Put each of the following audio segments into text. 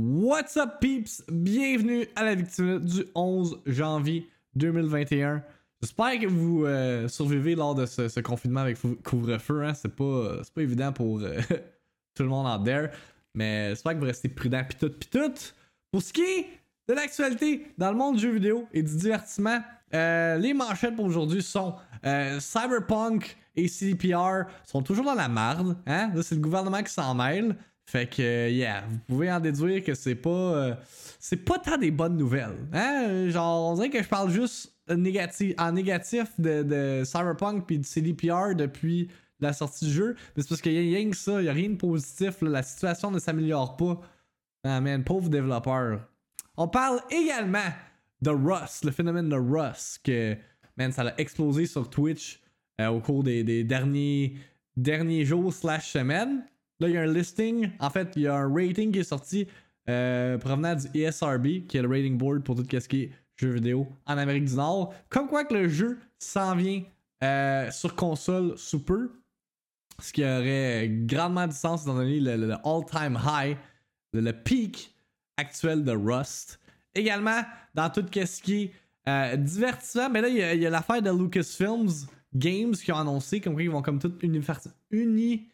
What's up, peeps? Bienvenue à la victime du 11 janvier 2021. J'espère que vous euh, survivez lors de ce, confinement avec couvre-feu. Hein? C'est pas, pas évident pour euh, tout le monde en there. Mais j'espère que vous restez prudent pis tout pis tout. Pour ce qui est de l'actualité dans le monde du jeu vidéo et du divertissement, euh, les manchettes pour aujourd'hui sont Cyberpunk et CDPR sont toujours dans la marde. Hein? C'est le gouvernement qui s'en mêle. Fait que, yeah, vous pouvez en déduire que c'est pas. Euh, c'est pas tant des bonnes nouvelles. Hein? Genre, on dirait que je parle juste négatif, en négatif de, Cyberpunk puis de CDPR depuis la sortie du jeu. Mais c'est parce qu'il y a rien que ça, il y a rien de positif. La situation ne s'améliore pas. Ah man, pauvre développeur. On parle également de Rust, le phénomène de Rust, que, man, ça a explosé sur Twitch euh, au cours des, des derniers, derniers jours slash semaines. Là, il y a un listing. En fait, il y a un rating qui est sorti euh, provenant du ESRB, qui est le rating board pour tout ce qui est jeux vidéo en Amérique du Nord. Comme quoi que le jeu s'en vient euh, sur console sous peu. Ce qui aurait grandement du sens étant donné le, all-time high, le, le, peak actuel de Rust. Également, dans tout ce qui est euh, divertissement, mais là, il y a, l'affaire de Lucasfilms Games qui ont annoncé comme quoi ils vont comme tout uni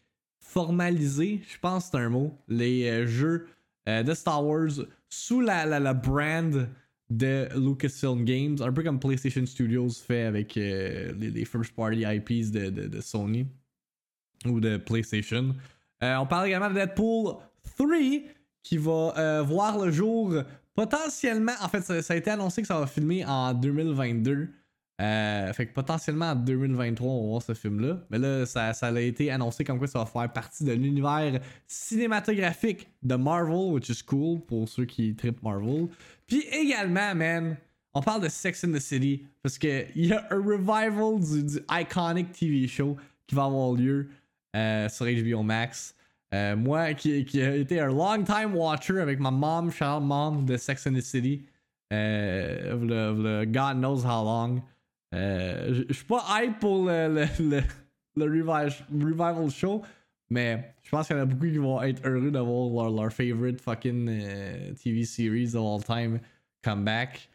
formaliser, je pense que c'est un mot, les euh, jeux euh, de Star Wars sous la, la, brand de Lucasfilm Games, un peu comme PlayStation Studios fait avec euh, les, first party IPs de, de, Sony ou de PlayStation. on parle également de Deadpool 3 qui va voir le jour potentiellement. En fait, ça, ça, a été annoncé que ça va filmer en 2022. Euh, fait que potentiellement en 2023, on va voir ce film-là. Mais là, ça, ça, a été annoncé comme quoi ça va faire partie de l'univers cinématographique de Marvel, which is cool pour ceux qui tripent Marvel. Puis également, man, on parle de Sex in the City parce qu'il y a un revival du, iconic TV show qui va avoir lieu euh, sur HBO Max. Euh, moi, qui, qui a été un long time watcher avec ma mom, Charles Mom de Sex in the City, God knows how long. Euh, je suis pas hype pour le, le, le, revival, show, mais je pense qu'il y en a beaucoup qui vont être heureux d'avoir leur, favorite fucking euh, TV series of all time come back.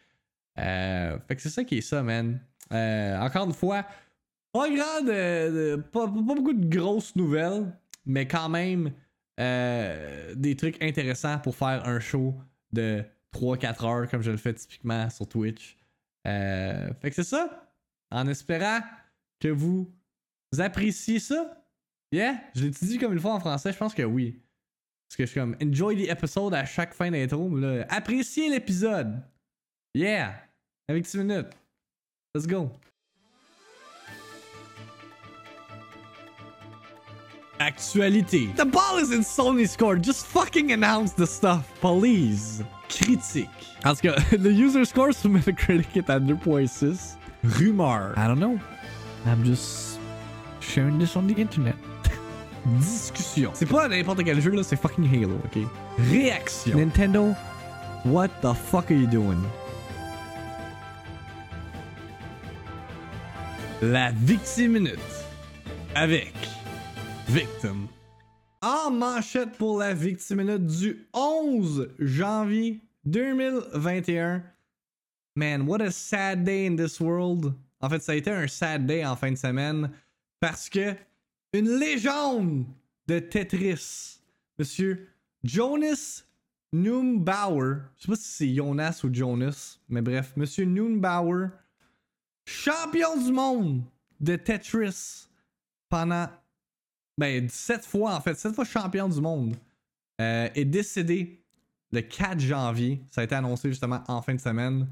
Euh, fait que c'est ça qui est ça, man. encore une fois, pas grand de, pas, beaucoup de grosses nouvelles, mais quand même des trucs intéressants pour faire un show de 3-4 heures comme je le fais typiquement sur Twitch. fait que c'est ça en espérant que vous appréciez ça. Yeah? Je l'ai dit comme une fois en français, je pense que oui. Parce que je suis comme enjoy the episode à chaque fin d'intro. Appréciez l'épisode. Yeah! Avec 10 minutes. Let's go. Actualité. The ball is in Sony's court. Just fucking announce the stuff, please. Critique. Tout cas, le user score sur Metacritic est à 2.6. Rumeur. I don't know. I'm just sharing this on the internet. Discussion. C'est pas n'importe quel jeu là, c'est fucking Halo, ok? Réaction. Nintendo, what the fuck are you doing? La Victime Minute. Avec Victim. En manchette pour la Victime Minute du 11 janvier 2021. Man, what a sad day in this world. En fait, ça a été un sad day en fin de semaine parce que une légende de Tetris, monsieur Jonas Noombauer, je sais pas si c'est Jonas ou Jonas, mais bref, monsieur Noombauer, champion du monde de Tetris pendant ben 17 fois en fait, 7 fois champion du monde, euh, est décédé le 4 janvier. Ça a été annoncé justement en fin de semaine.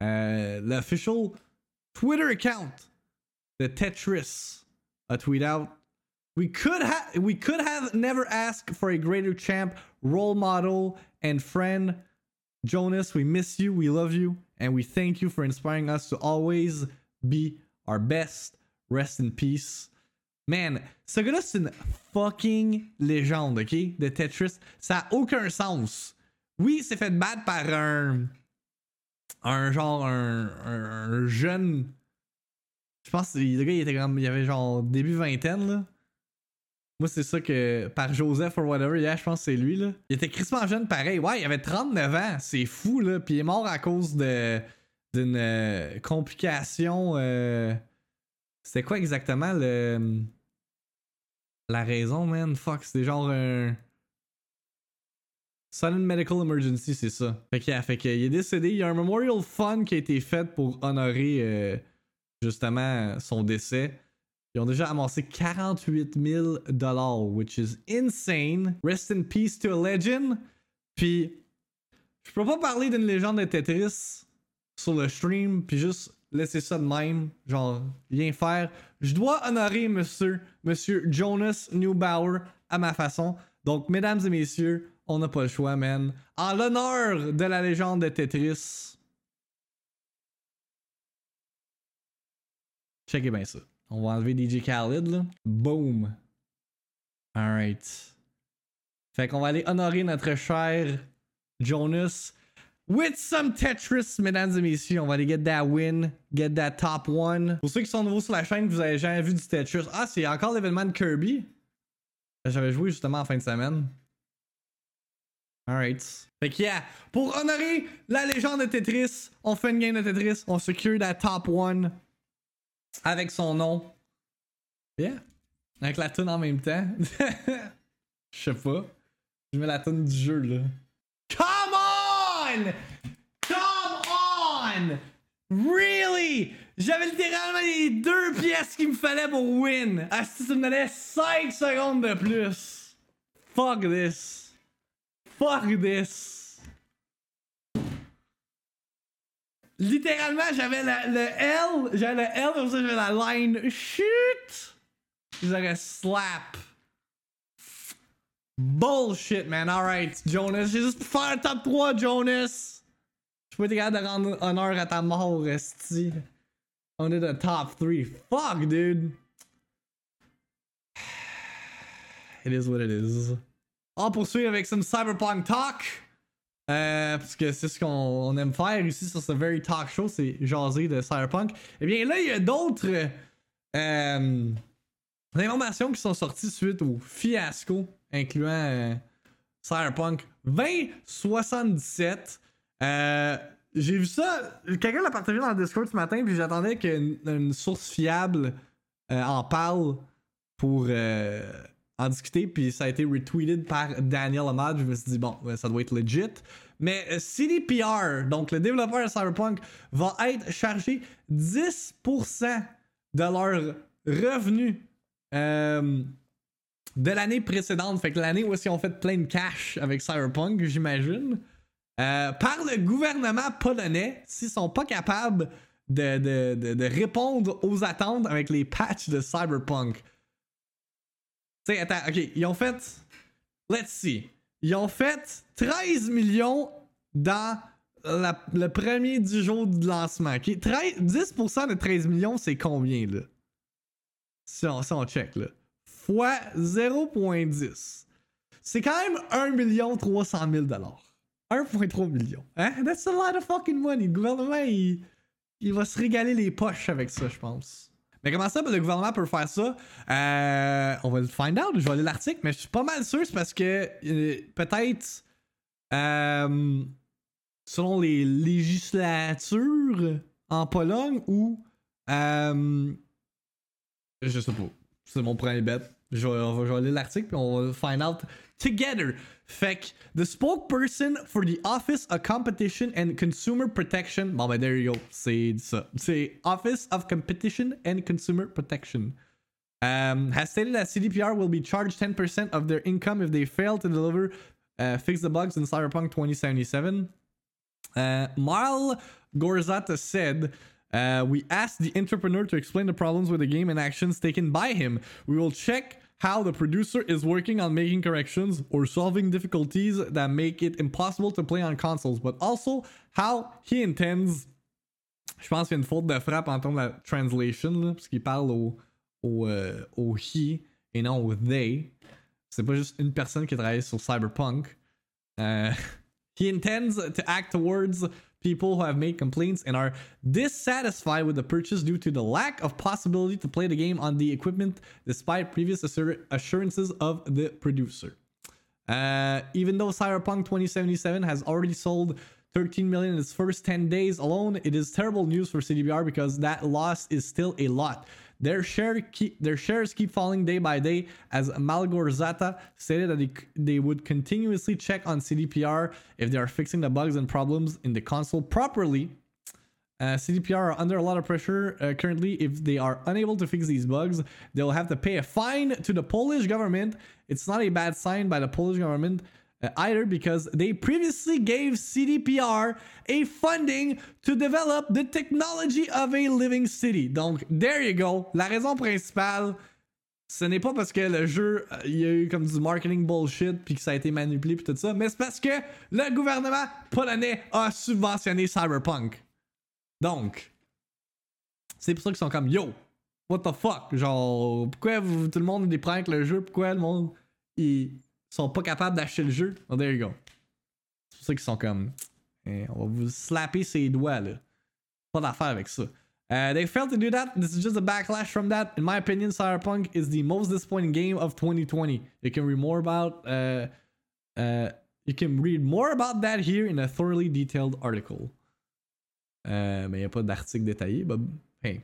Uh, the official Twitter account, the Tetris, a tweet out. We could have we could have never asked for a greater champ, role model, and friend. Jonas, we miss you, we love you, and we thank you for inspiring us to always be our best. Rest in peace. Man, ce gars-là, fucking légende, ok? De Tetris. Ça aucun sens. Oui, c'est fait battre par un un genre un, jeune je pense que le gars il était comme il avait genre début vingtaine là Moi, c'est ça que. Par Joseph or whatever, yeah, je pense que c'est lui, là. Il était crissement jeune, pareil. Ouais, il avait 39 ans. C'est fou, là. Puis il est mort à cause de. D'une euh, complication. Euh... C'était quoi exactement le. La raison, man? Fuck, c'était genre un. Sudden Medical Emergency, c'est ça. Fait qu'il qu'il est décédé. Il y a un memorial fund qui a été fait pour honorer euh, justement son décès. Ils ont déjà amassé 48 000 dollars, which is insane. Rest in peace to a legend. Puis, je peux pas parler d'une légende de Tetris sur le stream, puis juste laisser ça de même, genre rien faire. Je dois honorer monsieur, monsieur Jonas Neubauer à ma façon. Donc, mesdames et messieurs, on n'a pas le choix, man. En l'honneur de la légende de Tetris. Checkez bien ça. On va enlever DJ Khaled, là. Boom. Alright. Fait qu'on va aller honorer notre cher Jonas with some Tetris, mesdames et messieurs. On va aller get that win, get that top one. Pour ceux qui sont nouveaux sur la chaîne, vous avez jamais vu du Tetris. Ah, c'est encore l'événement de Kirby? J'avais joué justement en fin de semaine. Alright. Fait que yeah, pour honorer la légende de Tetris, on fait une game de Tetris, on secure that top one avec son nom. Yeah. Avec la tune en même temps. Je sais pas. Je mets la tune du jeu là. Come on! Come on! Really? J'avais littéralement les deux pièces qu'il me fallait pour win. Ah, si ça me donnait 5 secondes de plus. Fuck this. Fuck this. Littéralement, j'avais le L, j'avais le L, comme ça j'avais la line shoot. J'aurais slap. Bullshit, man. Alright, Jonas. J'ai juste faire le top 3, Jonas. Je peux être capable de rendre honneur à ta mort, Resti. On est the top 3. Fuck, dude. It is what it is. On poursuit avec some Cyberpunk Talk. Euh, parce que c'est ce qu'on aime faire ici sur ce Very Talk Show, c'est jaser de Cyberpunk. Et bien là, il y a d'autres euh, informations qui sont sorties suite au fiasco, incluant euh, Cyberpunk 2077. Euh, j'ai vu ça, quelqu'un l'a partagé dans le Discord ce matin, puis j'attendais qu'une source fiable en parle pour en discuter, puis ça a été retweeted par Daniel Ahmad. Je me suis dit, bon, ça doit être legit. Mais euh, CDPR, donc le développeur de Cyberpunk, va être chargé 10% de leurs revenus euh, de l'année précédente. Fait que l'année où ils ont fait plein de cash avec Cyberpunk, j'imagine. Euh, par le gouvernement polonais, s'ils sont pas capables de, de, de, de, répondre aux attentes avec les patchs de Cyberpunk. Attends, ok, ils ont fait. Let's see. Ils ont fait 13 millions dans le premier du jour de lancement. Okay? 13, 10% de 13 millions, c'est combien là? Si on, check là. Fois 0.10. C'est quand même 1 300 000 1,3 million. Hein? That's a lot of fucking money. Le gouvernement, il va se régaler les poches avec ça, je pense. Mais comment ça, le gouvernement peut faire ça? Euh, on va le find out. Je vais aller l'article, mais je suis pas mal sûr, c'est parce que euh, peut-être euh, selon les législatures en Pologne ou euh, je sais pas. C'est mon premier bet. Je vais, je vais aller l'article puis on va find out together. Fait que, the spokesperson for the Office of Competition and Consumer Protection. Bon, ben, there you go. C'est ça. C'est Office of Competition and Consumer Protection. Um, has stated that CDPR will be charged 10% of their income if they fail to deliver, uh, fix the bugs in Cyberpunk 2077. Uh, Marl Gorzata said, uh, We asked the entrepreneur to explain the problems with the game and actions taken by him. We will check how the producer is working on making corrections or solving difficulties that make it impossible to play on consoles, but also how he intends. Je pense qu'il y a une faute de frappe en termes de la translation, là, parce qu'il parle au, au, euh, au he et non au they. C'est pas juste une personne qui travaille sur Cyberpunk. Uh, he intends to act towards people who have made complaints and are dissatisfied with the purchase due to the lack of possibility to play the game on the equipment despite previous assur- assurances of the producer. Uh, even though Cyberpunk 2077 has already sold 13 million in its first 10 days alone, it is terrible news for CDBR because that loss is still a lot. Their share keep, their shares keep falling day by day, as Malgorzata stated that they, they would continuously check on CDPR if they are fixing the bugs and problems in the console properly. Uh, CDPR are under a lot of pressure uh, currently. If they are unable to fix these bugs, they'll have to pay a fine to the Polish government. It's not a bad sign by the Polish government either because they previously gave CDPR a funding to develop the technology of a living city. Donc, there you go. La raison principale, ce n'est pas parce que le jeu, euh, il y a eu comme du marketing bullshit puis que ça a été manipulé puis tout ça, mais c'est parce que le gouvernement polonais a subventionné Cyberpunk. Donc, c'est pour ça qu'ils sont comme yo, what the fuck, genre pourquoi tout le monde des avec le jeu, pourquoi le monde ils sont pas capables d'acheter le jeu. Oh, there you go. C'est pour ça qu'ils sont comme. Eh, on va vous slapper ses doigts, là. Pas d'affaire avec ça. Uh, they failed to do that. This is just a backlash from that. In my opinion, Cyberpunk is the most disappointing game of 2020. You can read more about. Uh, uh, you can read more about that here in a thoroughly detailed article. Uh, mais il n'y a pas d'article détaillé. But hey,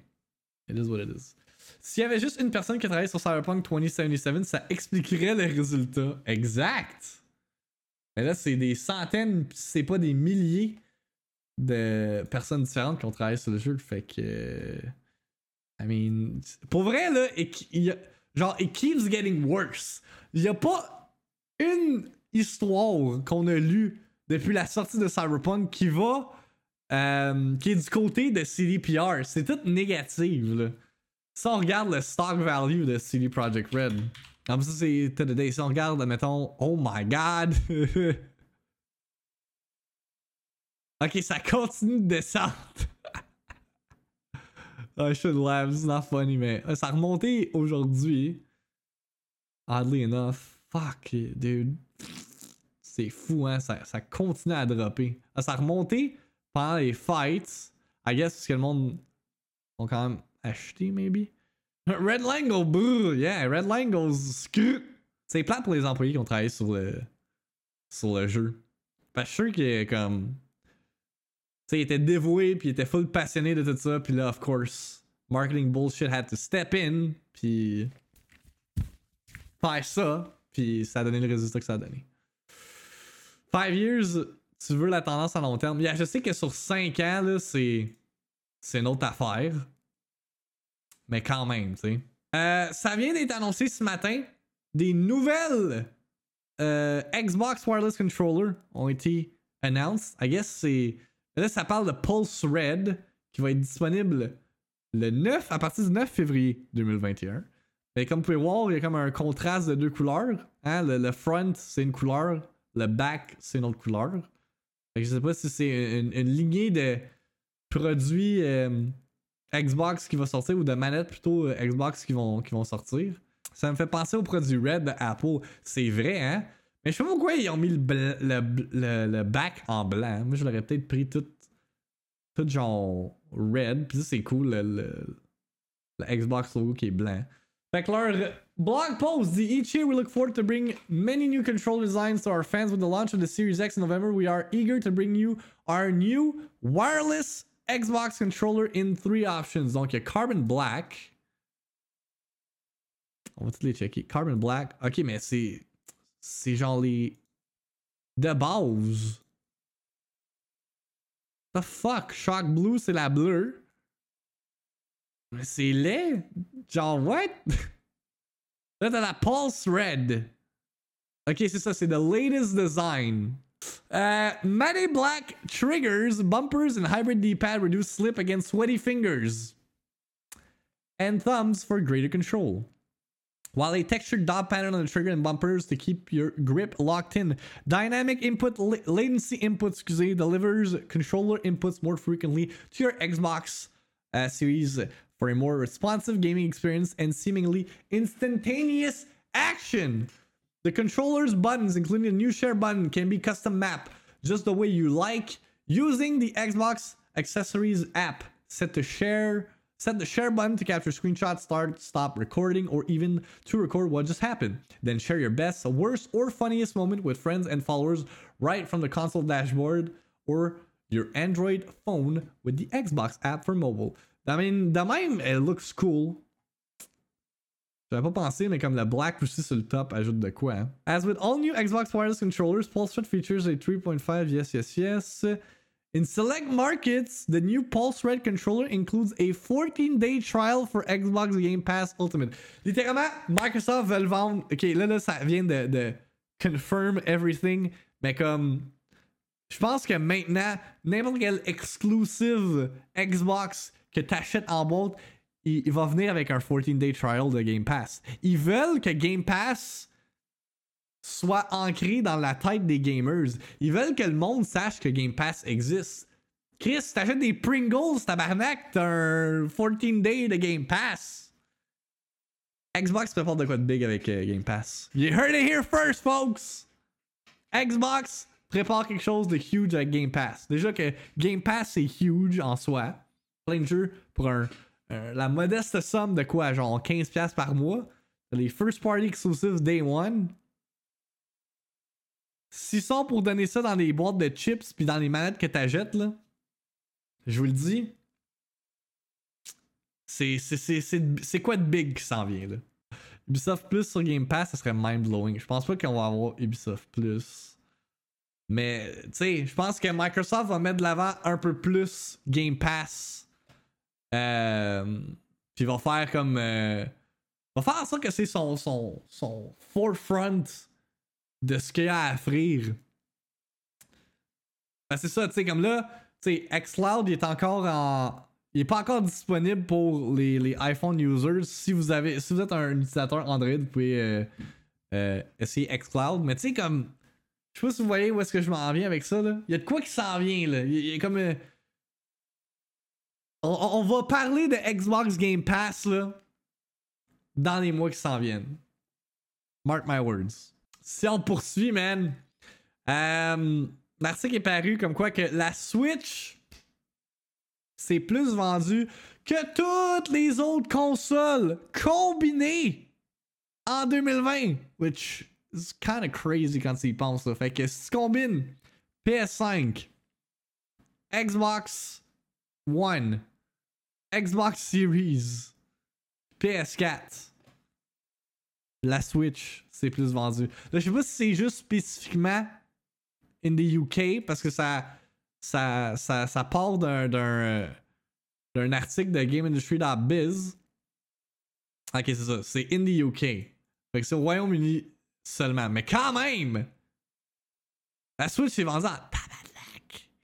it is what it is. S'il y avait juste une personne qui travaillait sur Cyberpunk 2077, ça expliquerait les résultats. Exact! Mais là, c'est des centaines, c'est pas des milliers de personnes différentes qui ont travaillé sur le jeu. Fait que. I mean. Pour vrai, là, genre, it keeps getting worse. Il y a pas une histoire qu'on a lue depuis la sortie de Cyberpunk qui va. Euh, qui est du côté de CDPR. C'est tout négatif, là. Si on regarde le stock value de CD Projekt Red, comme ça c'est to the day. Si on regarde, mettons, oh my god. ok, ça continue de descendre. I should laugh, it's not funny, mais ça a remonté aujourd'hui. Oddly enough. Fuck, dude. C'est fou, hein? Ça, continue à dropper. Ça a remonté pendant les fights. I guess parce que le monde ont quand même acheté, maybe? Red Langle, brrr, yeah, Red Langle's C'est plate pour les employés qui ont travaillé sur le, sur le jeu. Parce que je suis sûr qu'il comme. Tu sais, était dévoué, puis il était full passionné de tout ça, puis là, of course, marketing bullshit had to step in, puis. faire ça, puis ça a donné le résultat que ça a donné. Five years, tu veux la tendance à long terme? Yeah, je sais que sur 5 ans, là, c'est. C'est une autre affaire. Mais quand même, tu sais. Euh, ça vient d'être annoncé ce matin. Des nouvelles euh, Xbox Wireless Controller ont été announced. I guess c'est. Là, ça parle de Pulse Red qui va être disponible le 9 à partir du 9 février 2021. Et comme vous pouvez voir, il y a comme un contraste de deux couleurs. Hein? Le, front, c'est une couleur. Le back, c'est une autre couleur. Que je sais pas si c'est une, lignée de produits euh, Xbox qui va sortir ou de manettes plutôt euh, Xbox qui vont, sortir. Ça me fait penser au produit Red de Apple. C'est vrai, hein? Mais je sais pas pourquoi ils ont mis le, le, le, back en blanc. Moi, je l'aurais peut-être pris tout, tout genre red. Puis ça, c'est cool, le, Xbox logo qui est blanc. Fait que leur blog post dit Each year we look forward to bring many new control designs to our fans with the launch of the Series X in November. We are eager to bring you our new wireless Xbox controller in three options. Donc, il y a Carbon Black. On va tous les checker. Carbon Black. Ok, mais c'est. C'est genre les. De base. The fuck? Shock Blue, c'est la bleue. Mais c'est laid? Genre, what? Là, t'as la Pulse Red. Ok, c'est ça, c'est the latest design. Uh, Black triggers, bumpers, and hybrid D-pad reduce slip against sweaty fingers and thumbs for greater control. While a textured dot pattern on the trigger and bumpers to keep your grip locked in. Dynamic input latency inputs delivers controller inputs more frequently to your Xbox uh, Series for a more responsive gaming experience and seemingly instantaneous action. The controller's buttons, including the new share button, can be custom mapped just the way you like. Using the Xbox Accessories app, set the share set the share button to capture screenshots, start, stop recording, or even to record what just happened. Then share your best, worst, or funniest moment with friends and followers right from the console dashboard or your Android phone with the Xbox app for mobile. I mean, the même, it looks cool. J'avais pas pensé, mais comme le black aussi sur le top ajoute de quoi. Hein? As with all new Xbox wireless controllers, Pulse Red features a 3.5 yes yes yes. In select markets, the new Pulse Red controller includes a 14-day trial for Xbox Game Pass Ultimate. Littéralement, Microsoft veut le vendre. Ok, là, là, ça vient de, de confirm everything, mais comme. Je pense que maintenant, n'importe quel exclusive Xbox que t'achètes en boîte, il, va venir avec un 14-day trial de Game Pass. Ils veulent que Game Pass soit ancré dans la tête des gamers. Ils veulent que le monde sache que Game Pass existe. Chris, t'achètes des Pringles, tabarnak, t'as un 14-day de Game Pass. Xbox prépare de quoi de big avec euh, Game Pass. You heard it here first, folks! Xbox prépare quelque chose de huge avec Game Pass. Déjà que Game Pass c'est huge en soi. Plein de jeux pour un, euh, la modeste somme de quoi, genre 15$ par mois. Les first party exclusives day one. S'ils sont pour donner ça dans des boîtes de chips puis dans les manettes que t'achètes, là, je vous le dis, c'est, c'est, quoi de big qui s'en vient, là? Ubisoft Plus sur Game Pass, ça serait mind-blowing. Je pense pas qu'on va avoir Ubisoft Plus. Mais, tu sais, je pense que Microsoft va mettre de l'avant un peu plus Game Pass. Euh, puis va faire comme. Euh, va faire ça que c'est son, son, son forefront de ce qu'il a à offrir. C'est ça, tu sais, comme là, tu sais, Xcloud, il est encore en. Il est pas encore disponible pour les, les iPhone users. Si vous avez, si vous êtes un utilisateur Android, vous pouvez euh, euh, essayer Xcloud. Mais tu sais, comme. Je sais pas si vous voyez où est-ce que je m'en viens avec ça, là. Il y a de quoi qui s'en vient, là. Il y a, comme. On, va parler de Xbox Game Pass, là. Dans les mois qui s'en viennent. Mark my words si on poursuit, man. Euh, L'article est paru comme quoi que la Switch c'est plus vendu que toutes les autres consoles combinées en 2020. Which is kind of crazy quand tu y penses. Fait que si tu combines PS5, Xbox One, Xbox Series, PS4, la Switch, c'est plus vendu. Là, je sais pas si c'est juste spécifiquement in the UK parce que ça, ça, ça, ça part d'un, d'un, article de GameIndustry.biz. Ok, c'est ça. C'est in the UK. Fait que c'est au Royaume-Uni seulement. Mais quand même! La Switch est vendue en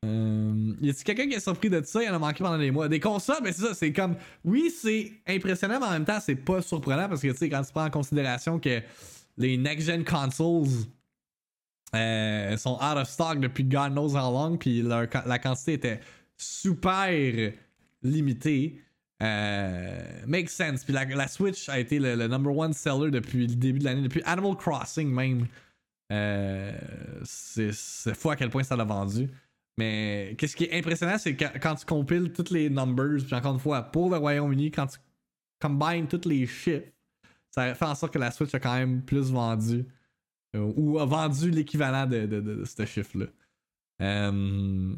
euh, y a-t-il quelqu'un qui est surpris de ça? Il en a manqué pendant des mois. Des consoles, mais c'est ça, c'est comme. Oui, c'est impressionnant, mais en même temps, c'est pas surprenant parce que, tu sais, quand tu prends en considération que les next-gen consoles euh, sont out of stock depuis God knows how long, puis la quantité était super limitée. Euh, makes sense. Puis la, Switch a été le, number one seller depuis le début de l'année, depuis Animal Crossing même. Euh, c'est fou à quel point ça l'a vendu. Mais qu'est-ce qui est impressionnant, c'est que quand tu compiles toutes les numbers, puis encore une fois, pour le Royaume-Uni, quand tu combines tous les chiffres, ça fait en sorte que la Switch a quand même plus vendu. Euh, ou a vendu l'équivalent de, de, ce chiffre-là. Euh,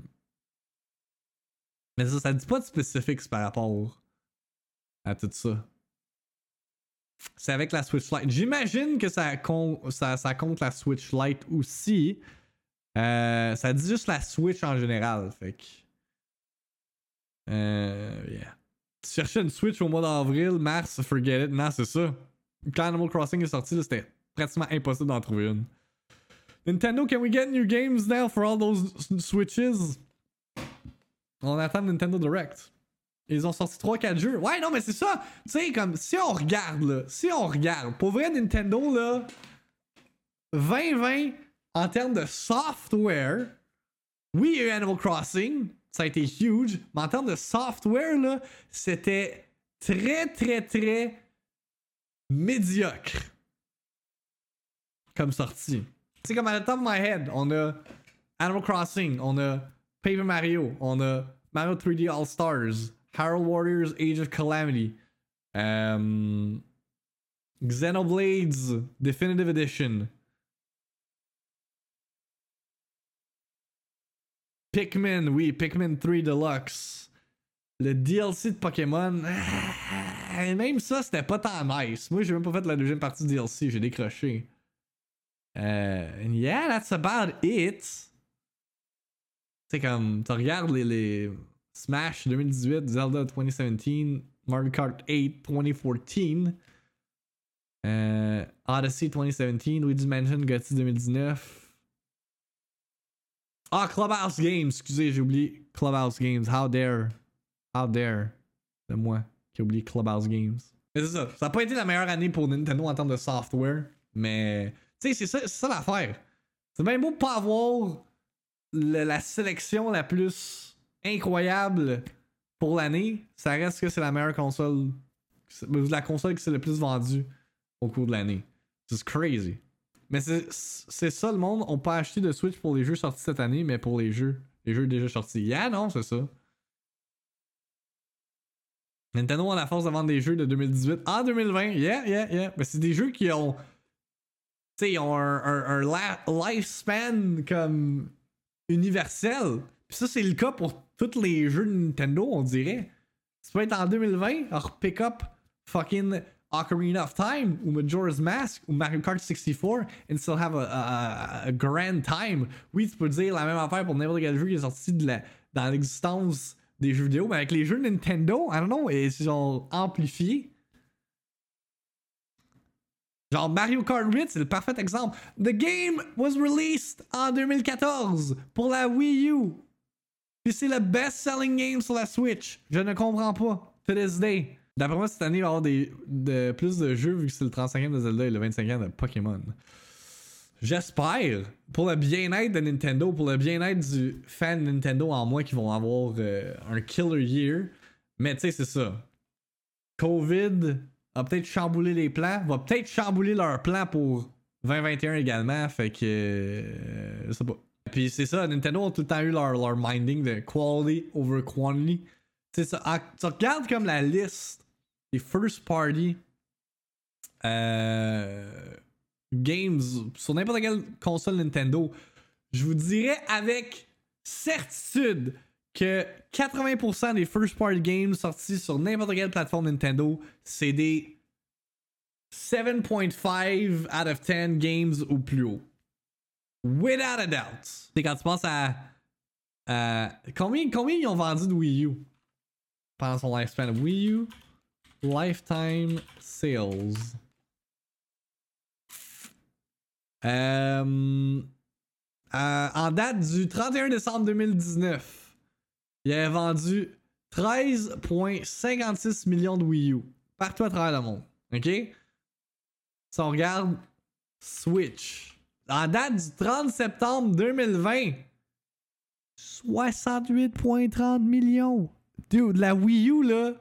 mais ça, ça dit pas de spécifiques par rapport à tout ça. C'est avec la Switch Lite. J'imagine que ça, ça, ça compte la Switch Lite aussi. Euh, ça dit juste la Switch en général. Fait que. Euh, yeah. Tu cherchais une Switch au mois d'avril, mars, forget it. Non, c'est ça. Quand Animal Crossing est sorti, c'était pratiquement impossible d'en trouver une. Nintendo, can we get new games now for all those Switches? On attend Nintendo Direct. Ils ont sorti 3-4 jeux. Ouais, non, mais c'est ça. Tu sais, comme si on regarde, là. Si on regarde, pour vrai, Nintendo, là. 2020, en termes de software, oui, Animal Crossing, ça a été huge, mais en termes de software, là, c'était très, très, très médiocre comme sortie. C'est comme à the top of my head, on a Animal Crossing, on a Paper Mario. On a Mario 3D All Stars. Harold Warriors Age of Calamity. Um, Xenoblades Definitive Edition. Pikmin, oui, Pikmin 3 Deluxe. Le DLC de Pokémon. ah, Même ça, c'était pas tant nice. Moi, j'ai même pas fait la deuxième partie du DLC, j'ai décroché. Euh, and yeah, that's about it. C'est comme, tu regardes les, les Smash 2018, Zelda 2017, Mario Kart 8 2014, euh, Odyssey 2017, Luigi's Mansion GOTY 2019. Ah, Clubhouse Games, excusez, j'ai oublié Clubhouse Games. How dare. How dare. C'est moi qui ai oublié Clubhouse Games. Mais c'est ça. Ça n'a pas été la meilleure année pour Nintendo en termes de software. Mais, tu sais, c'est ça, ça l'affaire. C'est bien beau de pas avoir la sélection la plus incroyable pour l'année. Ça reste que c'est la meilleure console. La console qui s'est le plus vendue au cours de l'année. C'est crazy. Mais c'est ça le monde. On peut acheter de Switch pour les jeux sortis cette année, mais pour les jeux, les jeux déjà sortis. Yeah, non, c'est ça. Nintendo a la force de vendre des jeux de 2018 en 2020. Yeah, yeah, yeah. Mais c'est des jeux qui ont. Tu sais, ils ont un, un- lifespan comme universel. Puis ça, c'est le cas pour tous les jeux de Nintendo, on dirait. Tu peux être en 2020, alors pick up fucking Ocarina of Time ou Majora's Mask ou Mario Kart 64 and still have a, grand time. Oui, tu peux dire la même affaire pour n'importe quel jeu qui est sorti de la, dans l'existence des jeux vidéo, mais avec les jeux Nintendo, I don't know, ils sont amplifiés. Genre Mario Kart 8, c'est le parfait exemple. The game was released en 2014 pour la Wii U. Puis c'est le best-selling game sur la Switch. Je ne comprends pas. To this day. D'après moi, cette année, il va y avoir des, de, plus de jeux vu que c'est le 35e de Zelda et le 25e de Pokémon. J'espère, pour le bien-être de Nintendo, pour le bien-être du fan Nintendo en moi, qui vont avoir euh, un killer year. Mais tu sais, c'est ça. COVID a peut-être chamboulé les plans, va peut-être chambouler leurs plans pour 2021 également. Fait que. euh, je sais pas. Puis c'est ça, Nintendo a tout le temps eu leur, leur minding de quality over quantity. Tu ah, tu regardes comme la liste des first party euh, games sur n'importe quelle console Nintendo. Je vous dirais avec certitude que 80% des first party games sortis sur n'importe quelle plateforme Nintendo, c'est des 7.5 out of 10 games ou plus haut. Without a doubt. C'est quand tu penses à. à- combien, combien ils ont vendu de Wii U pendant son lifespan? Wii U Lifetime Sales. Euh, euh, en date du 31 décembre 2019, il avait vendu 13,56 millions de Wii U partout à travers le monde. OK? Si on regarde Switch, en date du 30 septembre 2020, 68,30 millions. Dude, la Wii U, là.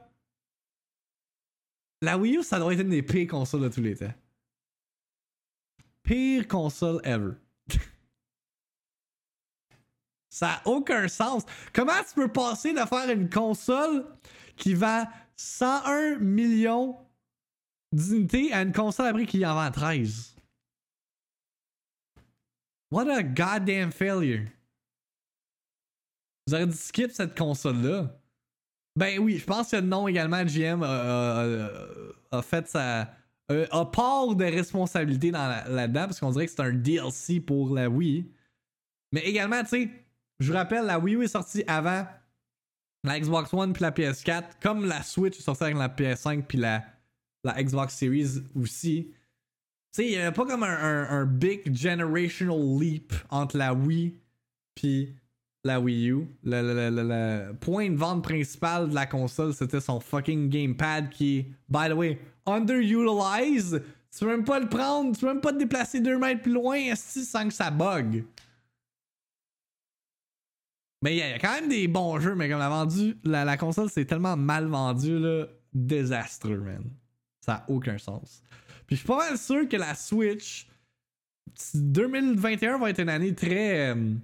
La Wii U, ça doit être une des pires consoles de tous les temps. Pire console ever. ça a aucun sens. Comment tu peux passer de faire une console qui vend 101 millions d'unités à une console après qui en vend 13? What a goddamn failure. Vous auriez dû skip cette console-là. Ben oui, je pense que non également, GM a, a- a fait sa. a- a part de responsabilité là-dedans parce qu'on dirait que c'est un DLC pour la Wii. Mais également, tu sais, je vous rappelle, la Wii U est sortie avant la Xbox One puis la PS4, comme la Switch est sortie avec la PS5 puis la, la Xbox Series aussi. Tu sais, il n'y avait pas comme un- un big generational leap entre la Wii puis la Wii U. Le, le- le- le- point de vente principal de la console, c'était son fucking gamepad qui, by the way, underutilized. Tu peux même pas le prendre, tu peux même pas te déplacer deux mètres plus loin esti, sans que ça bug. Mais il y, a- quand même des bons jeux, mais comme la vendu, la, la console c'est tellement mal vendu là, désastreux, man. Ça a aucun sens. Puis je suis pas mal sûr que la Switch 2021 va être une année très euh,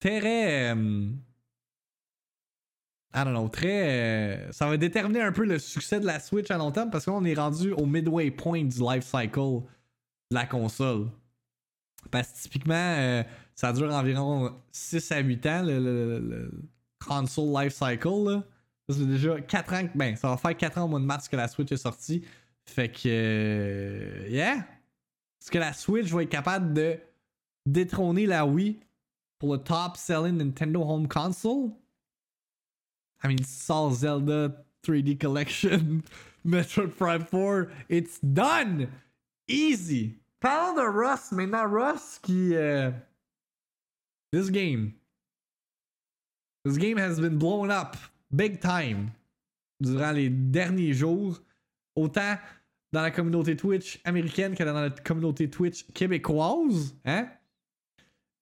très. euh, I don't know, très. euh, ça va déterminer un peu le succès de la Switch à long terme parce qu'on est rendu au midway point du life cycle de la console. Parce que typiquement, euh, ça dure environ 6 à 8 ans, le, le- le console life cycle. Là. Ça fait déjà 4 ans. Ben, ça va faire 4 ans au mois de mars que la Switch est sortie. Fait que. euh, yeah! Est-ce que la Switch va être capable de détrôner la Wii pour le top selling Nintendo Home Console? I mean, Saw Zelda 3D Collection, Metroid Prime 4, it's done! Easy! Parlons de Rust maintenant. Rust qui. This game. This game has been blown up big time durant les derniers jours. Autant dans la communauté Twitch américaine que dans la communauté Twitch québécoise. Hein?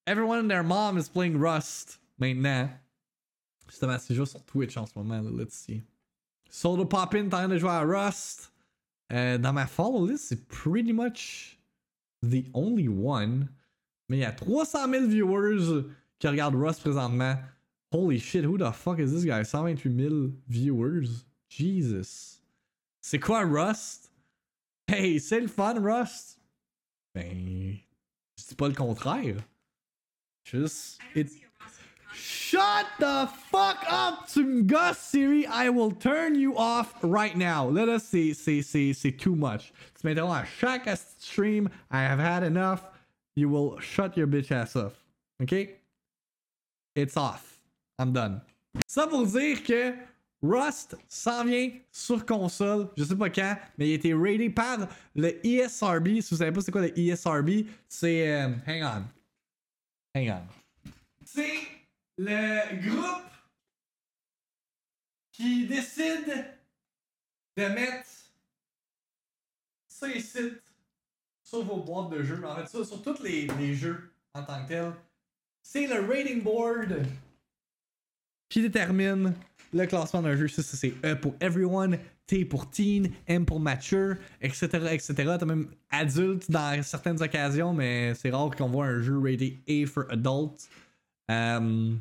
Everyone and their mom is playing Rust maintenant. Justement, c'est juste sur Twitch en ce moment. là. Let's see. Soda Poppin, t'as train de jouer à Rust. Euh, dans ma follow list, c'est pretty much the only one. Mais il y a 300 000 viewers qui regardent Rust présentement. Holy shit, who the fuck is this guy? 128 000 viewers? Jesus. C'est quoi Rust? Hey, c'est le fun, Rust? Ben, je dis pas le contraire. Juste. it- Shut the fuck up! Tu me gosses, Siri. I will turn you off right now. Let us see. C'est, c'est, c'est too much. Tu m'interromps à chaque stream. I have had enough. You will shut your bitch ass off. OK? It's off. I'm done. Ça pour dire que Rust s'en vient sur console, je sais pas quand, mais il a été rated par le ESRB. Si vous savez pas c'est quoi le ESRB, c'est. euh, hang on. C'est le groupe qui décide de mettre ça ici sur vos boîtes de jeux. En fait, sur tous les, les jeux en tant que tel. C'est le rating board qui détermine le classement d'un jeu. Ça, c'est E pour everyone, T pour teen, M pour mature, etc. etc. T'as même adulte dans certaines occasions, mais c'est rare qu'on voit un jeu rated A for adult. Euh,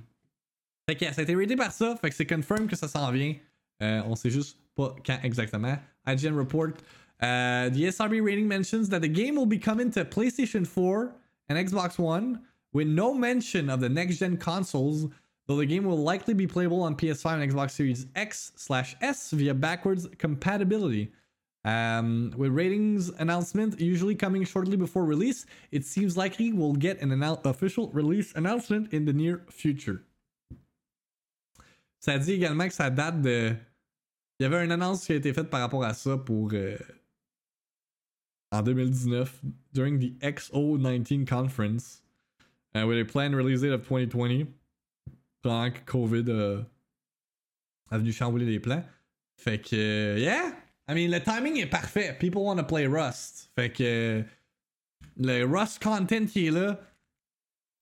Fait que ça a été raté par ça, fait que c'est confirm que ça s'en vient. Euh, on sait juste pas quand exactement. IGN report. Uh, the SRB rating mentions that the game will be coming to PlayStation 4 and Xbox One with no mention of the next gen consoles, though the game will likely be playable on PS5 and Xbox Series X slash S via backwards compatibility. Um, with ratings announcement usually coming shortly before release, it seems likely we'll get an annou- official release announcement in the near future. Ça dit également que ça date de. Il y avait une annonce qui a été faite par rapport à ça pour. euh, En 2019, during the XO19 conference, uh, with a planned release date of 2020. Pendant que COVID a venu chambouler les plans. Fait que. euh, yeah! I mean, le timing est parfait. People want to play Rust. Fait que. Le Rust content qui est là.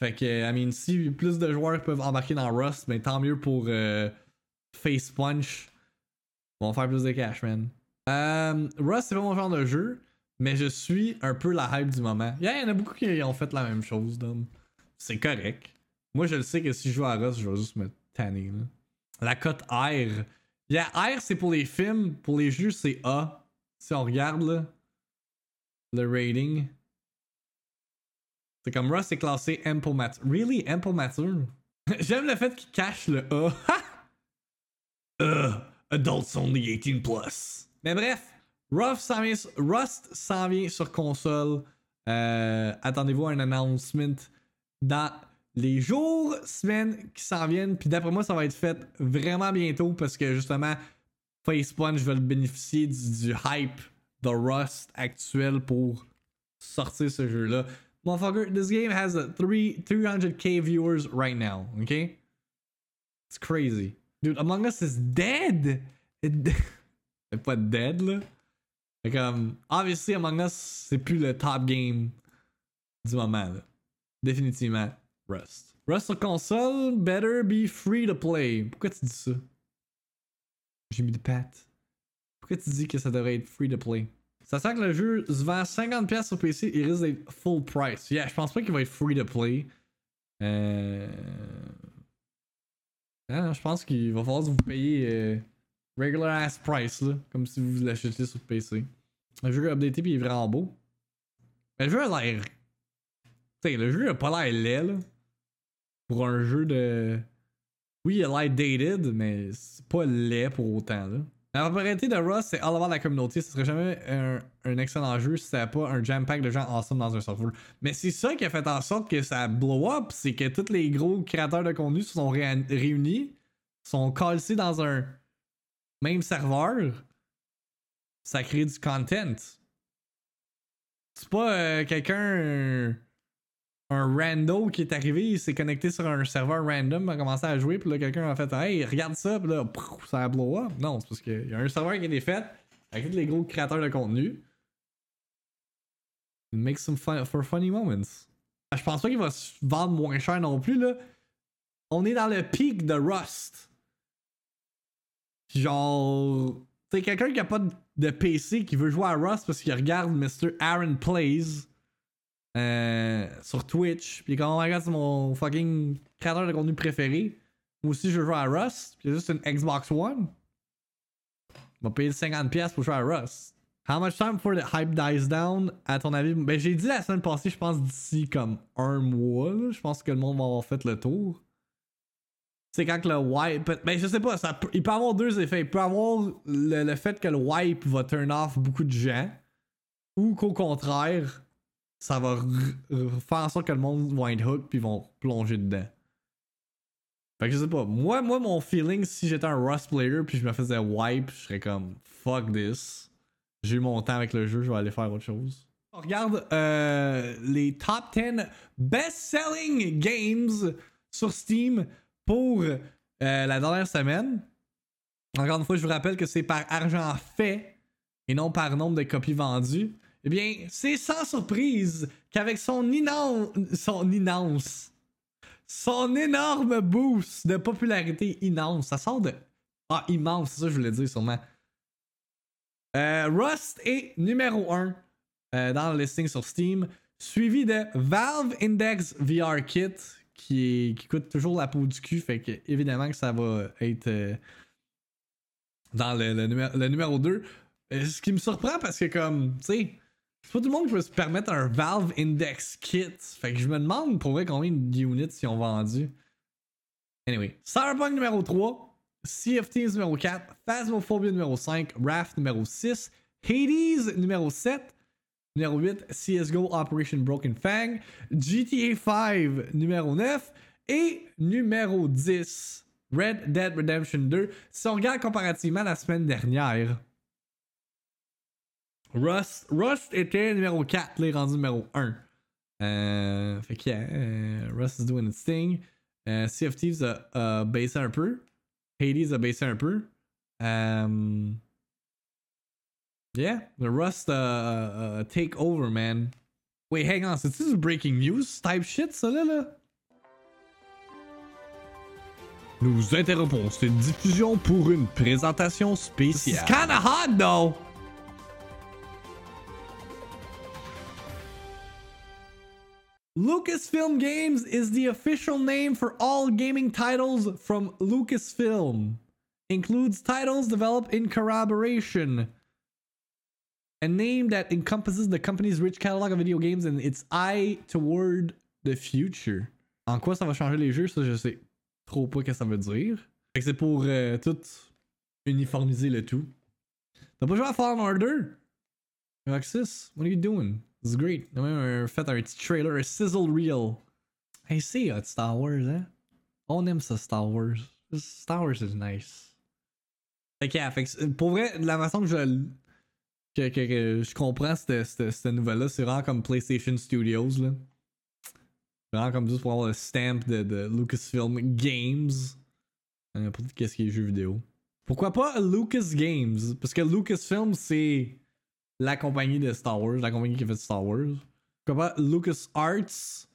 Fait que, I mean, si plus de joueurs peuvent embarquer dans Rust, ben tant mieux pour euh, Face Punch. Ils vont faire plus de cash, man. Euh, Rust, c'est pas mon genre de jeu, mais je suis un peu la hype du moment. Yeah, il y en a beaucoup qui ont fait la même chose, Dom. C'est correct. Moi, je le sais que si je joue à Rust, je vais juste me tanner, là. La cote R. Yeah, R, c'est pour les films. Pour les jeux, c'est A. Si on regarde, là, le rating. C'est comme Rust est classé M pour mature. Really? M pour mature? J'aime le fait qu'il cache le A. uh, adults only 18 plus. Mais bref, Rust s'en vient, sur console. Euh, Attendez-vous à un announcement dans les jours, semaines qui s'en viennent. Puis d'après moi, ça va être fait vraiment bientôt parce que justement, Facepunch veut bénéficier du, hype de Rust actuel pour sortir ce jeu-là. Motherfucker, this game has a three, 300k viewers right now, okay? It's crazy. Dude, Among Us is dead! C'est pas dead, là. Obviously, Among Us, c'est plus le top game du moment, là. Définitivement, Rust. Sur console, better be free to play. Pourquoi tu dis ça? J'ai mis de patte. Pourquoi tu dis que ça devrait être free to play? Ça sent que le jeu se vend 50$ sur PC, il risque d'être full price. Yeah, je pense pas qu'il va être free to play. Euh... Hein, je pense qu'il va falloir vous payer euh, regular ass price, là, comme si vous l'achetiez sur PC. Le jeu est updaté puis il est vraiment beau. Mais le jeu a l'air. Le jeu a pas l'air laid, là. Pour un jeu de. Oui, il a l'air dated, mais c'est pas laid pour autant, là. La propriété de Rust, c'est all about la communauté. Ce serait jamais un, excellent jeu si c'était pas un jam pack de gens awesome dans un serveur. Mais c'est ça qui a fait en sorte que ça blow up, c'est que tous les gros créateurs de contenu se sont réunis, sont calcés dans un même serveur. Ça crée du content. C'est pas euh, quelqu'un un rando qui est arrivé, il s'est connecté sur un serveur random, a commencé à jouer, puis là, quelqu'un a fait Hey, regarde ça, puis là, ça a blow up. Non, c'est parce qu'il y a un serveur qui a été fait avec tous les gros créateurs de contenu. It makes some fun for funny moments. Je pense pas qu'il va se vendre moins cher non plus, là. On est dans le pic de Rust. Genre. T'es quelqu'un qui a pas de PC qui veut jouer à Rust parce qu'il regarde Mr. Aaron Plays euh, sur Twitch. Puis quand on regarde, c'est mon fucking créateur de contenu préféré. Moi aussi, je joue à Rust. Puis juste une Xbox One. On va payer 50$ pour jouer à Rust. How much time before the hype dies down? À ton avis? Ben, j'ai dit la semaine passée, je pense d'ici comme un mois. Je pense que le monde va avoir fait le tour. C'est quand que le wipe. Ben, je sais pas, ça, il peut avoir deux effets. Il peut avoir le, le fait que le wipe va turn off beaucoup de gens. Ou qu'au contraire, ça va faire en sorte que le monde va être hook puis vont plonger dedans. Fait que je sais pas. Moi, moi mon feeling, si j'étais un Rust player puis je me faisais wipe, je serais comme fuck this. J'ai eu mon temps avec le jeu, je vais aller faire autre chose. On regarde euh, les top 10 best-selling games sur Steam pour euh, la dernière semaine. Encore une fois, je vous rappelle que c'est par argent fait et non par nombre de copies vendues. Eh bien, c'est sans surprise qu'avec son inance, son son énorme boost de popularité immense, ça sort de ah immense, c'est ça que je voulais dire sûrement. Euh, Rust est numéro 1 euh, dans le listing sur Steam, suivi de Valve Index VR Kit qui, coûte toujours la peau du cul, fait que évidemment que ça va être euh, dans le, le, numéro, 2. Ce qui me surprend parce que comme, tu sais, c'est pas tout le monde qui peut se permettre un Valve Index Kit. Fait que je me demande pour vrai combien d'units ils ont vendu. Anyway, Cyberpunk numéro 3, Sea of Thieves numéro 4, Phasmophobia numéro 5, Raft numéro 6, Hades numéro 7, numéro 8, CSGO Operation Broken Fang, GTA 5 numéro 9 et numéro 10, Red Dead Redemption 2. Si on regarde comparativement la semaine dernière, Rust, Rust était numéro 4, là, il rendu numéro 1. Euh, fait que, euh, Rust is doing its thing. Euh, a, a, baissé un peu. Hades a baissé un peu. Um, yeah, Rust uh, uh, take over, man. Wait, hang on, c'est-tu du breaking news type shit, ça là? là? Nous interrompons cette diffusion pour une présentation spéciale. It's kinda hot, though! Lucasfilm Games is the official name for all gaming titles from Lucasfilm. Includes titles developed in collaboration. A name that encompasses the company's rich catalog of video games and its eye toward the future. En quoi ça va changer les jeux, ça je sais trop pas ce que ça veut dire. Fait que c'est pour euh, tout uniformiser le tout. T'as pas joué à Fallen Order? Roxas, what are you doing? C'est great. On a même fait un petit trailer, un sizzle reel. Hey, c'est hot Star Wars, hein? On aime ça, Star Wars. Star Wars is nice. Fait que, yeah, fait que pour vrai, la façon que je, que, que, je comprends cette, cette, cette nouvelle-là, c'est vraiment comme PlayStation Studios, là. Vraiment comme juste pour avoir le stamp de, de Lucasfilm Games. Euh, pour tout ce qui est jeux vidéo. Pourquoi pas Lucas Games? Parce que Lucasfilm, c'est la compagnie de Star Wars, la compagnie qui fait Star Wars. Comment Lucas Arts.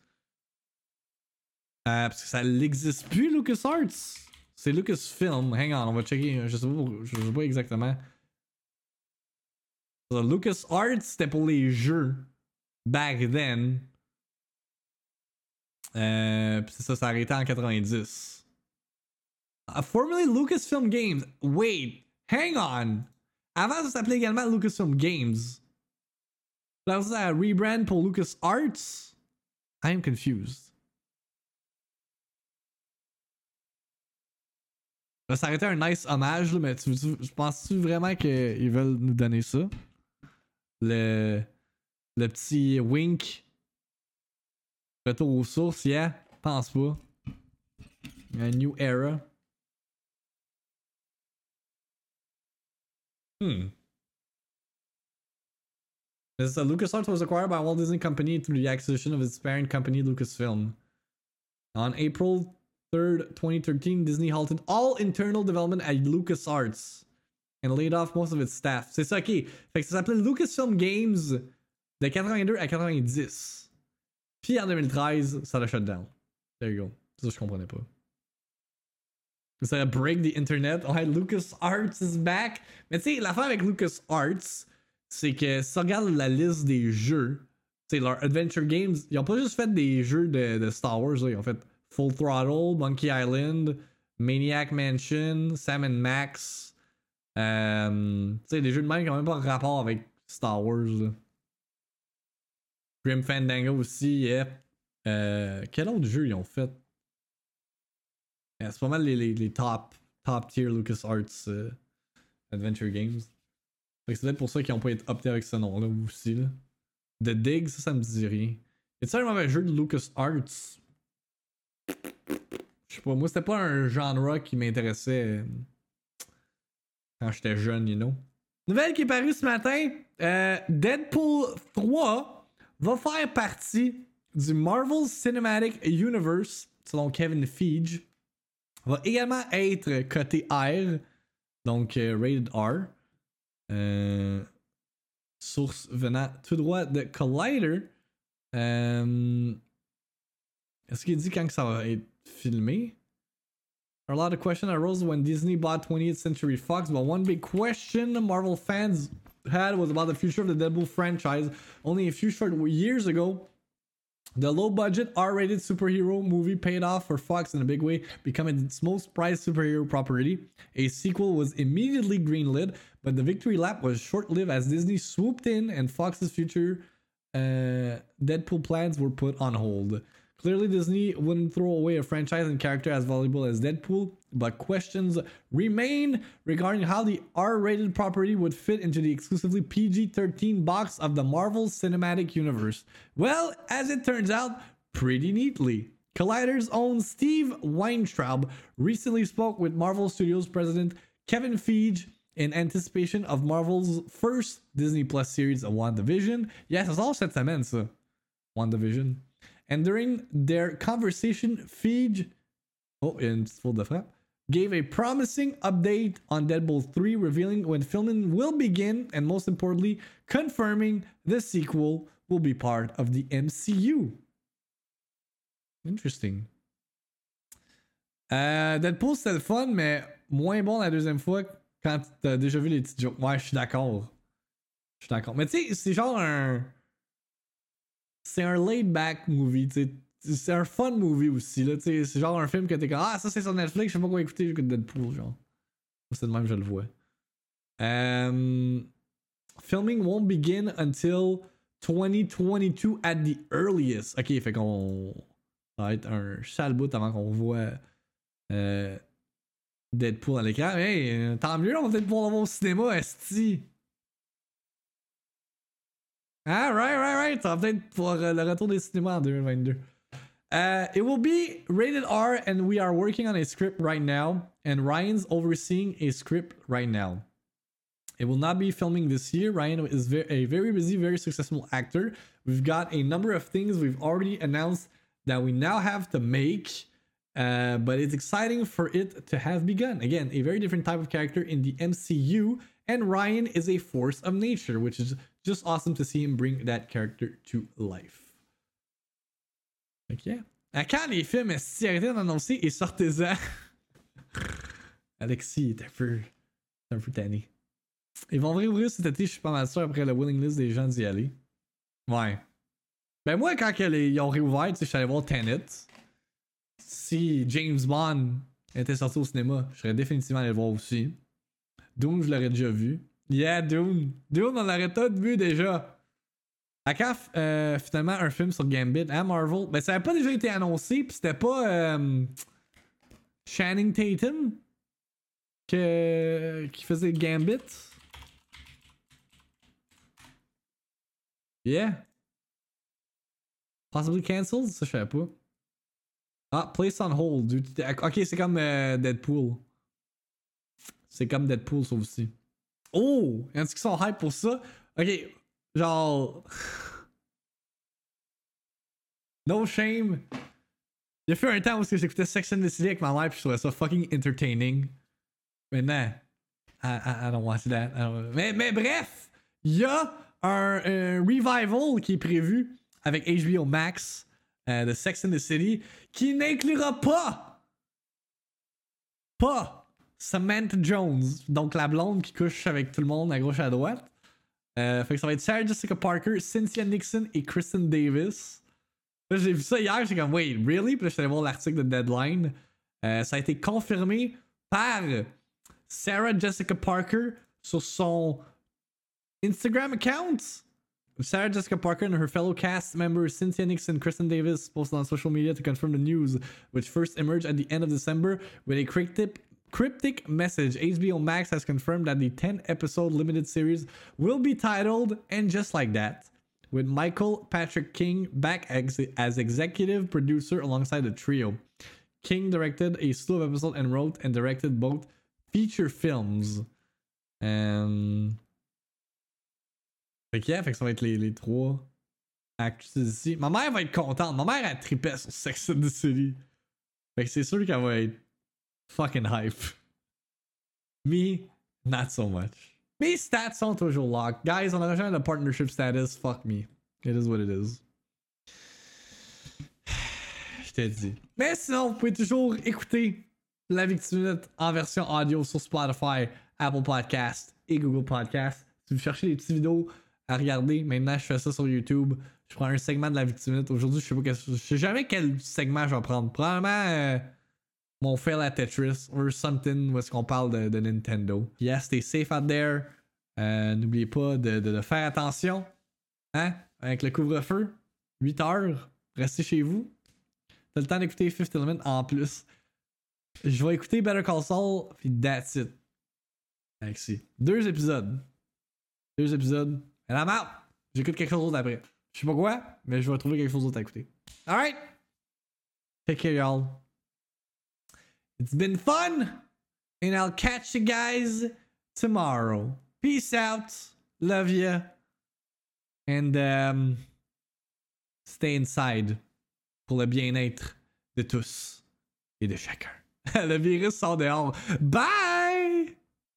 Euh, parce que ça n'existe plus, Lucas Arts. C'est Lucasfilm. Hang on, on va checker. Je sais pas, sais pas exactement. Lucas Arts, c'était pour les jeux. Back then. Euh, c'est ça, ça arrêté en 90. Uh, formerly Lucasfilm Games. Wait, hang on. Avant, ça s'appelait également Lucasfilm Games. Là, ça rebrand pour LucasArts. I am confused. Ça aurait été un nice hommage, là, mais tu, tu, penses-tu vraiment qu'ils veulent nous donner ça? Le, le petit wink. Retour aux sources, yeah? Pense pas. A new era. Hmm. This, uh, LucasArts was acquired by Walt Disney Company through the acquisition of its parent company, Lucasfilm. On April 3rd, 2013, Disney halted all internal development at LucasArts and laid off most of its staff. C'est ça, ok. Fait que ça s'appelait Lucasfilm Games de 82 à 90. Puis en 2013, ça l'a shut down. There you go. Ça, je comprenais pas. Ça break the internet. Ouais, LucasArts is back. Mais tu sais, l'affaire avec LucasArts, c'est que si tu regardes la liste des jeux, tu leur Adventure Games, ils ont pas juste fait des jeux de, Star Wars, ils ont fait Full Throttle, Monkey Island, Maniac Mansion, Sam Max. Euh, tu sais, des jeux de même qui n'ont même pas rapport avec Star Wars. Grim Fandango aussi, yeah. Euh, quel autre jeu ils ont fait? Yeah, c'est pas mal les, top, top tier LucasArts uh, Adventure Games. C'est peut-être pour ça qu'ils ont pas été optés avec ce nom-là aussi. Là. The Dig, ça, ça me dit rien. Est-ce un mauvais jeu de LucasArts? Je sais pas, moi c'était pas un genre qui m'intéressait euh, quand j'étais jeune, you know. Nouvelle qui est parue ce matin, euh, Deadpool 3 va faire partie du Marvel Cinematic Universe, selon Kevin Feige va également être côté R, donc euh, rated R. Euh, source venant tout droit de Collider. Euh, Est-ce qu'il dit quand ça va être filmé? A lot of questions arose when Disney bought 20th Century Fox, but one big question Marvel fans had was about the future of the Deadpool franchise. Only a few short years ago, the low budget R rated superhero movie paid off for Fox in a big way, becoming its most prized superhero property. A sequel was immediately greenlit, but the victory lap was short lived as Disney swooped in and Fox's future uh, Deadpool plans were put on hold. Clearly, Disney wouldn't throw away a franchise and character as valuable as Deadpool, but questions remain regarding how the R rated property would fit into the exclusively PG 13 box of the Marvel Cinematic Universe. Well, as it turns out, pretty neatly. Collider's own Steve Weintraub recently spoke with Marvel Studios president Kevin Feige in anticipation of Marvel's first Disney Plus series of WandaVision. Yes, it's all cette semaine, ça. WandaVision. And during their conversation, Feige, oh, in full de frappe, gave a promising update on Deadpool 3, revealing when filming will begin and most importantly, confirming the sequel will be part of the MCU. Interesting. Euh, Deadpool, c'était le fun, mais moins bon la deuxième fois quand t'as déjà vu les petits jokes. Ouais, je suis d'accord. Je suis d'accord. Mais tu sais, c'est genre un c'est un laid back movie, tu sais. C'est un fun movie aussi, là. C'est genre un film que t'es comme, ah, ça c'est sur Netflix, je sais pas quoi écouter, j'écoute Deadpool, genre. C'est de même, je le vois. Um, filming won't begin until 2022 at the earliest. Ok, fait qu'on. Ça va être un sale bout avant qu'on voit euh, Deadpool à l'écran. Hey, tant mieux, on va peut-être pouvoir l'avoir au cinéma, Esti. Ah, right, right, right. Ça va peut-être pour le retour des cinémas en 2022. Uh, it will be rated R, and we are working on a script right now. And Ryan's overseeing a script right now. It will not be filming this year. Ryan is very, a very busy, very successful actor. We've got a number of things we've already announced that we now have to make. Uh, but it's exciting for it to have begun. Again, a very different type of character in the MCU, and Ryan is a force of nature, which is just awesome to see him bring that character to life. Ok. À quand les films si arrêtez d'annoncer et sortez-en. Alexis est un peu. un peu tanné. Ils vont réouvrir cet été, je suis pas mal sûr, après la willing list des gens d'y aller. Ouais. Ben moi, quand ils ont réouvert, je suis allé voir Tenet. Si James Bond était sorti au cinéma, je serais définitivement allé le voir aussi. Dune, je l'aurais déjà vu. Yeah, Dune. Dune, on l'aurait tout vu déjà. À quand euh, finalement un film sur Gambit à hein, Marvel? Ben, ça avait pas déjà été annoncé, pis c'était pas euh, Tatum que, qui faisait Gambit? Yeah. Possibly cancelled? Ça, je savais pas. Ah, place on hold. Ok, c'est comme euh, Deadpool. C'est comme Deadpool, ça aussi. Oh! Y'en a qui sont hype pour ça? Ok, genre. no shame. A fait un temps où j'écoutais Sex and the City avec ma mère puis je trouvais ça fucking entertaining. Maintenant, I, I, I don't watch that. Mais, bref, il y a un, revival qui est prévu avec HBO Max euh, de Sex and the City qui n'inclura pas pas Samantha Jones, donc la blonde qui couche avec tout le monde à gauche à droite. Euh, fait que ça va être Sarah Jessica Parker, Cynthia Nixon et Kristen Davis. j'ai vu ça hier, j'ai comme, wait, really? Puis là, l'article de Deadline. Euh, ça a été confirmé par Sarah Jessica Parker sur son Instagram account. Sarah Jessica Parker and her fellow cast members Cynthia Nixon, Kristen Davis posted on social media to confirm the news, which first emerged at the end of December with a cryptic, cryptic message. HBO Max has confirmed that the 10 episode limited series will be titled And Just Like That, with Michael Patrick King back ex- as executive producer alongside the trio. King directed a slew of episodes and wrote and directed both feature films. And Fait que, yeah, fait que ça va être les, les trois actrices ici. Ma mère va être contente. Ma mère, elle tripait sur Sex and the City. Fait que c'est sûr qu'elle va être fucking hype. Me, not so much. Mes stats sont toujours locked. Guys, on a jamais de partnership status. Fuck me. It is what it is. Je t'ai dit. Mais sinon, vous pouvez toujours écouter la Victime en version audio sur Spotify, Apple Podcast et Google Podcast. Si vous cherchez des petites vidéos à regarder. Maintenant, je fais ça sur YouTube. Je prends un segment de la victime. Aujourd'hui, je sais pas je sais jamais quel segment je vais prendre. Probablement euh, mon fail à Tetris or something où est-ce qu'on parle de, Nintendo. Yes, stay safe out there. Euh, n'oubliez pas de, faire attention. Hein? Avec le couvre-feu. 8 heures. Restez chez vous. T'as le temps d'écouter Fifth Element en plus. Je vais écouter Better Call Saul, puis that's it. Merci. Deux épisodes. Deux épisodes. And I'm out. J'écoute quelque chose d'autre après. Je sais pas quoi, mais je vais trouver quelque chose d'autre à écouter. Alright. Take care, y'all. It's been fun. And I'll catch you guys tomorrow. Peace out. Love you. And um, stay inside pour le bien-être de tous et de chacun. le virus sort dehors. Bye!